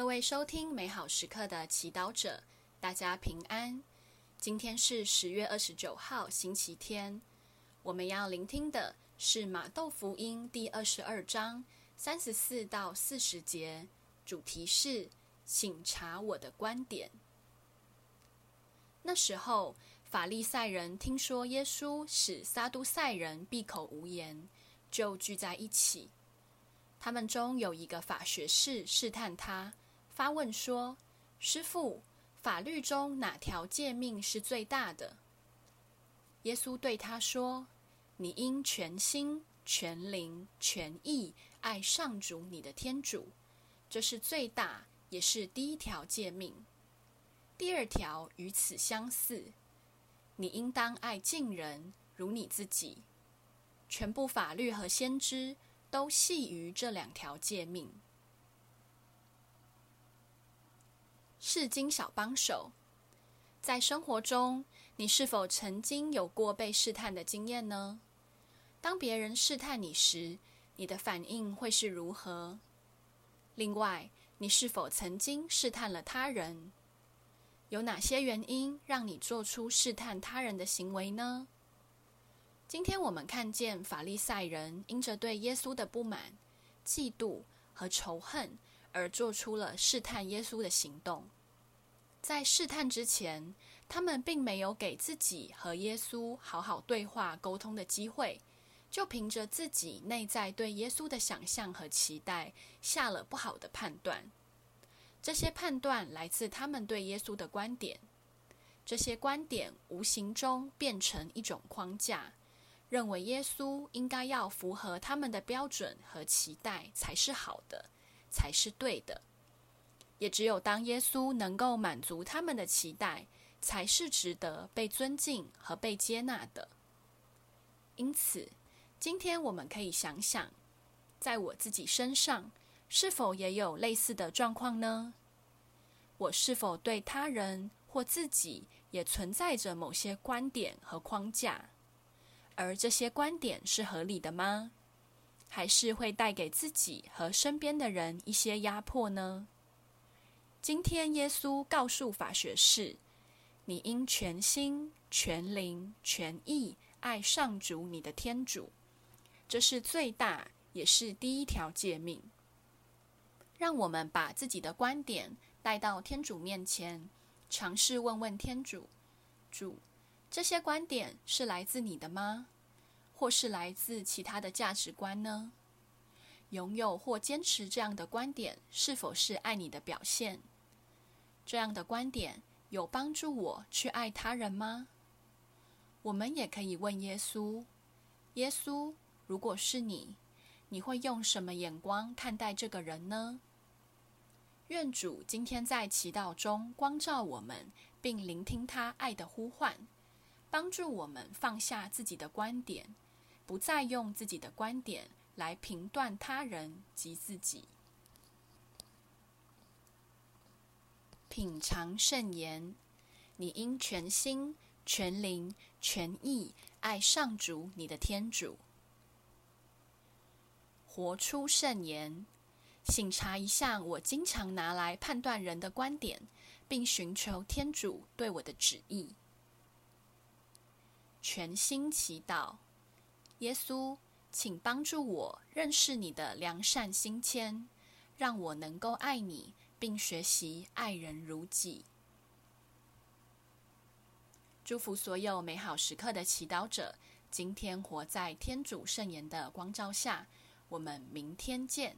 各位收听美好时刻的祈祷者，大家平安。今天是十月二十九号，星期天。我们要聆听的是马窦福音第二十二章三十四到四十节，主题是“请查我的观点”。那时候，法利赛人听说耶稣使撒都塞人闭口无言，就聚在一起。他们中有一个法学士试探他。发问说：“师傅，法律中哪条诫命是最大的？”耶稣对他说：“你应全心、全灵、全意爱上主你的天主，这是最大，也是第一条诫命。第二条与此相似，你应当爱近人如你自己。全部法律和先知都系于这两条诫命。”释经小帮手，在生活中，你是否曾经有过被试探的经验呢？当别人试探你时，你的反应会是如何？另外，你是否曾经试探了他人？有哪些原因让你做出试探他人的行为呢？今天我们看见法利赛人因着对耶稣的不满、嫉妒和仇恨。而做出了试探耶稣的行动。在试探之前，他们并没有给自己和耶稣好好对话沟通的机会，就凭着自己内在对耶稣的想象和期待，下了不好的判断。这些判断来自他们对耶稣的观点，这些观点无形中变成一种框架，认为耶稣应该要符合他们的标准和期待才是好的。才是对的，也只有当耶稣能够满足他们的期待，才是值得被尊敬和被接纳的。因此，今天我们可以想想，在我自己身上，是否也有类似的状况呢？我是否对他人或自己也存在着某些观点和框架？而这些观点是合理的吗？还是会带给自己和身边的人一些压迫呢？今天耶稣告诉法学士：“你应全心、全灵、全意爱上主你的天主，这是最大也是第一条诫命。”让我们把自己的观点带到天主面前，尝试问问天主：“主，这些观点是来自你的吗？”或是来自其他的价值观呢？拥有或坚持这样的观点，是否是爱你的表现？这样的观点有帮助我去爱他人吗？我们也可以问耶稣：耶稣，如果是你，你会用什么眼光看待这个人呢？愿主今天在祈祷中光照我们，并聆听他爱的呼唤，帮助我们放下自己的观点。不再用自己的观点来评断他人及自己。品尝圣言，你应全心、全灵、全意爱上主你的天主。活出圣言，省察一下我经常拿来判断人的观点，并寻求天主对我的旨意。全心祈祷。耶稣，请帮助我认识你的良善心谦，让我能够爱你，并学习爱人如己。祝福所有美好时刻的祈祷者，今天活在天主圣言的光照下。我们明天见。